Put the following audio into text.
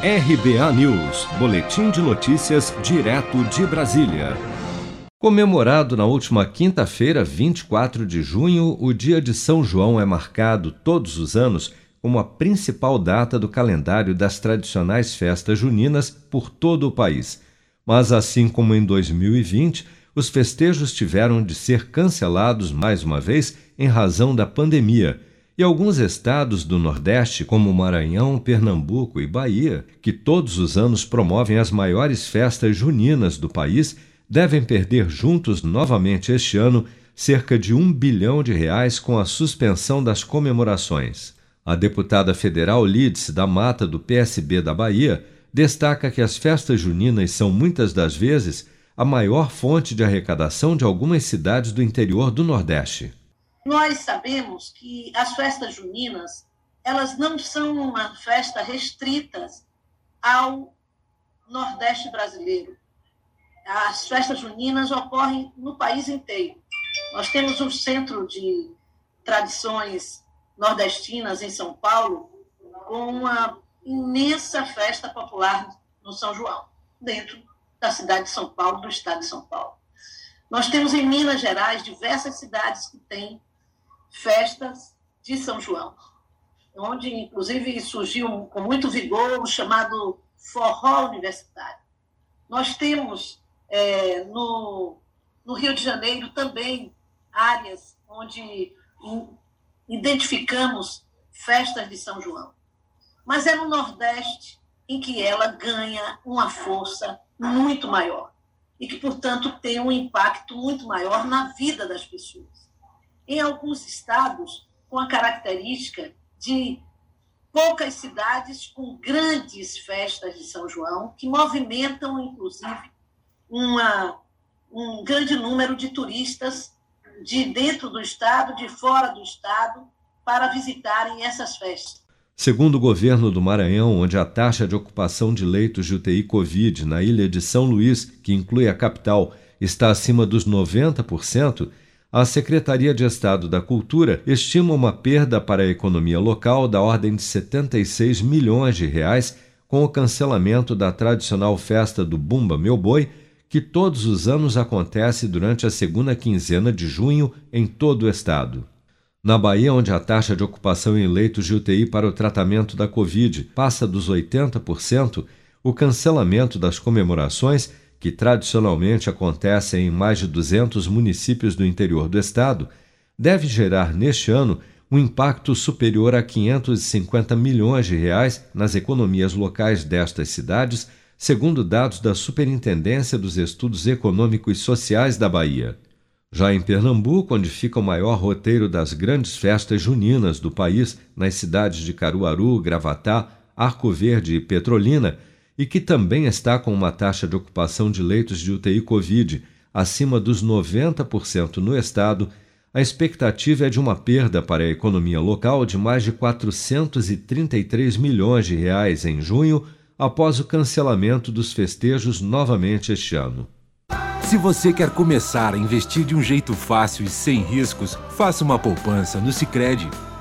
RBA News, Boletim de Notícias, direto de Brasília. Comemorado na última quinta-feira, 24 de junho, o Dia de São João é marcado todos os anos como a principal data do calendário das tradicionais festas juninas por todo o país. Mas, assim como em 2020, os festejos tiveram de ser cancelados mais uma vez em razão da pandemia e alguns estados do Nordeste, como Maranhão, Pernambuco e Bahia, que todos os anos promovem as maiores festas juninas do país, devem perder juntos novamente este ano cerca de um bilhão de reais com a suspensão das comemorações. A deputada federal Lides da Mata, do PSB da Bahia, destaca que as festas juninas são muitas das vezes a maior fonte de arrecadação de algumas cidades do interior do Nordeste. Nós sabemos que as festas juninas, elas não são uma festa restritas ao Nordeste brasileiro. As festas juninas ocorrem no país inteiro. Nós temos um centro de tradições nordestinas em São Paulo, com uma imensa festa popular no São João, dentro da cidade de São Paulo, do estado de São Paulo. Nós temos em Minas Gerais diversas cidades que têm festas de São João, onde, inclusive, surgiu com muito vigor o chamado forró universitário. Nós temos é, no, no Rio de Janeiro também áreas onde identificamos festas de São João. Mas é no Nordeste em que ela ganha uma força muito maior e que, portanto, tem um impacto muito maior na vida das pessoas em alguns estados com a característica de poucas cidades com grandes festas de São João, que movimentam, inclusive, uma, um grande número de turistas de dentro do estado, de fora do estado, para visitarem essas festas. Segundo o governo do Maranhão, onde a taxa de ocupação de leitos de UTI Covid na ilha de São Luís, que inclui a capital, está acima dos 90%, a Secretaria de Estado da Cultura estima uma perda para a economia local da ordem de 76 milhões de reais com o cancelamento da tradicional festa do Bumba Meu Boi, que todos os anos acontece durante a segunda quinzena de junho em todo o estado. Na Bahia, onde a taxa de ocupação em leitos de UTI para o tratamento da Covid passa dos 80%, o cancelamento das comemorações que tradicionalmente acontecem em mais de 200 municípios do interior do estado, deve gerar neste ano um impacto superior a 550 milhões de reais nas economias locais destas cidades, segundo dados da Superintendência dos Estudos Econômicos e Sociais da Bahia. Já em Pernambuco, onde fica o maior roteiro das grandes festas juninas do país, nas cidades de Caruaru, Gravatá, Arco Verde e Petrolina, e que também está com uma taxa de ocupação de leitos de UTI Covid acima dos 90% no estado, a expectativa é de uma perda para a economia local de mais de 433 milhões de reais em junho, após o cancelamento dos festejos novamente este ano. Se você quer começar a investir de um jeito fácil e sem riscos, faça uma poupança no Sicredi.